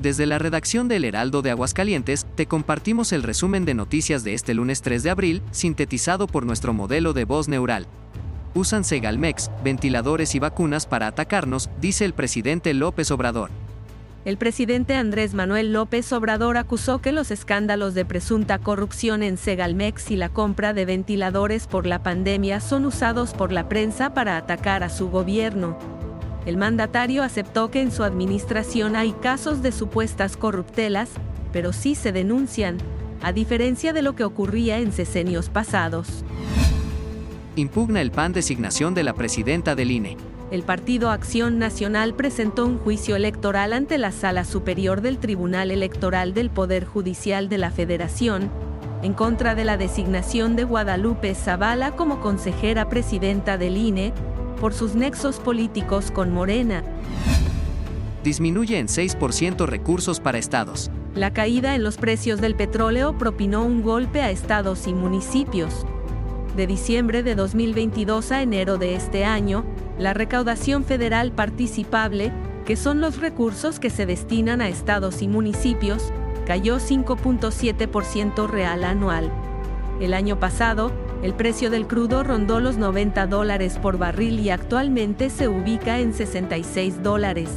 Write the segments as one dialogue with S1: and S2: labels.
S1: Desde la redacción del Heraldo de Aguascalientes, te compartimos el resumen de noticias de este lunes 3 de abril, sintetizado por nuestro modelo de voz neural. Usan Segalmex, ventiladores y vacunas para atacarnos, dice el presidente López Obrador.
S2: El presidente Andrés Manuel López Obrador acusó que los escándalos de presunta corrupción en Segalmex y la compra de ventiladores por la pandemia son usados por la prensa para atacar a su gobierno. El mandatario aceptó que en su administración hay casos de supuestas corruptelas, pero sí se denuncian, a diferencia de lo que ocurría en sesenios pasados.
S1: Impugna el PAN designación de la presidenta del INE.
S2: El Partido Acción Nacional presentó un juicio electoral ante la Sala Superior del Tribunal Electoral del Poder Judicial de la Federación, en contra de la designación de Guadalupe Zavala como consejera presidenta del INE, por sus nexos políticos con Morena.
S1: Disminuye en 6% recursos para estados.
S2: La caída en los precios del petróleo propinó un golpe a estados y municipios. De diciembre de 2022 a enero de este año, la recaudación federal participable, que son los recursos que se destinan a estados y municipios, cayó 5.7% real anual. El año pasado, el precio del crudo rondó los 90 dólares por barril y actualmente se ubica en 66 dólares.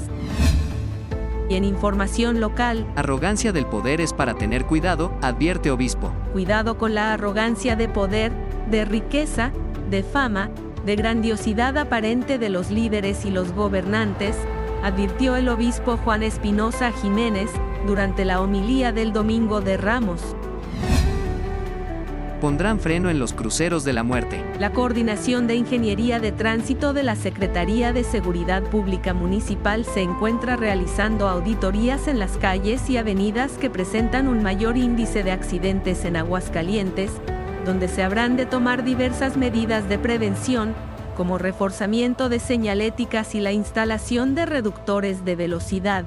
S2: Y en información local,
S1: arrogancia del poder es para tener cuidado, advierte obispo.
S2: Cuidado con la arrogancia de poder, de riqueza, de fama, de grandiosidad aparente de los líderes y los gobernantes, advirtió el obispo Juan Espinosa Jiménez durante la homilía del Domingo de Ramos
S1: pondrán freno en los cruceros de la muerte.
S2: La Coordinación de Ingeniería de Tránsito de la Secretaría de Seguridad Pública Municipal se encuentra realizando auditorías en las calles y avenidas que presentan un mayor índice de accidentes en Aguascalientes, donde se habrán de tomar diversas medidas de prevención, como reforzamiento de señaléticas y la instalación de reductores de velocidad.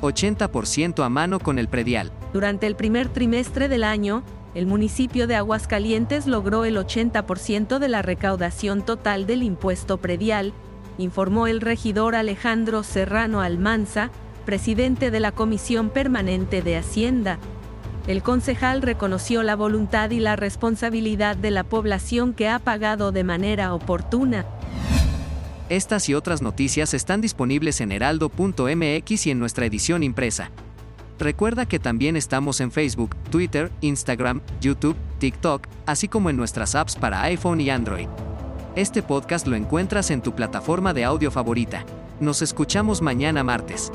S1: 80% a mano con el predial.
S2: Durante el primer trimestre del año, el municipio de Aguascalientes logró el 80% de la recaudación total del impuesto predial, informó el regidor Alejandro Serrano Almanza, presidente de la Comisión Permanente de Hacienda. El concejal reconoció la voluntad y la responsabilidad de la población que ha pagado de manera oportuna.
S1: Estas y otras noticias están disponibles en heraldo.mx y en nuestra edición impresa. Recuerda que también estamos en Facebook, Twitter, Instagram, YouTube, TikTok, así como en nuestras apps para iPhone y Android. Este podcast lo encuentras en tu plataforma de audio favorita. Nos escuchamos mañana martes.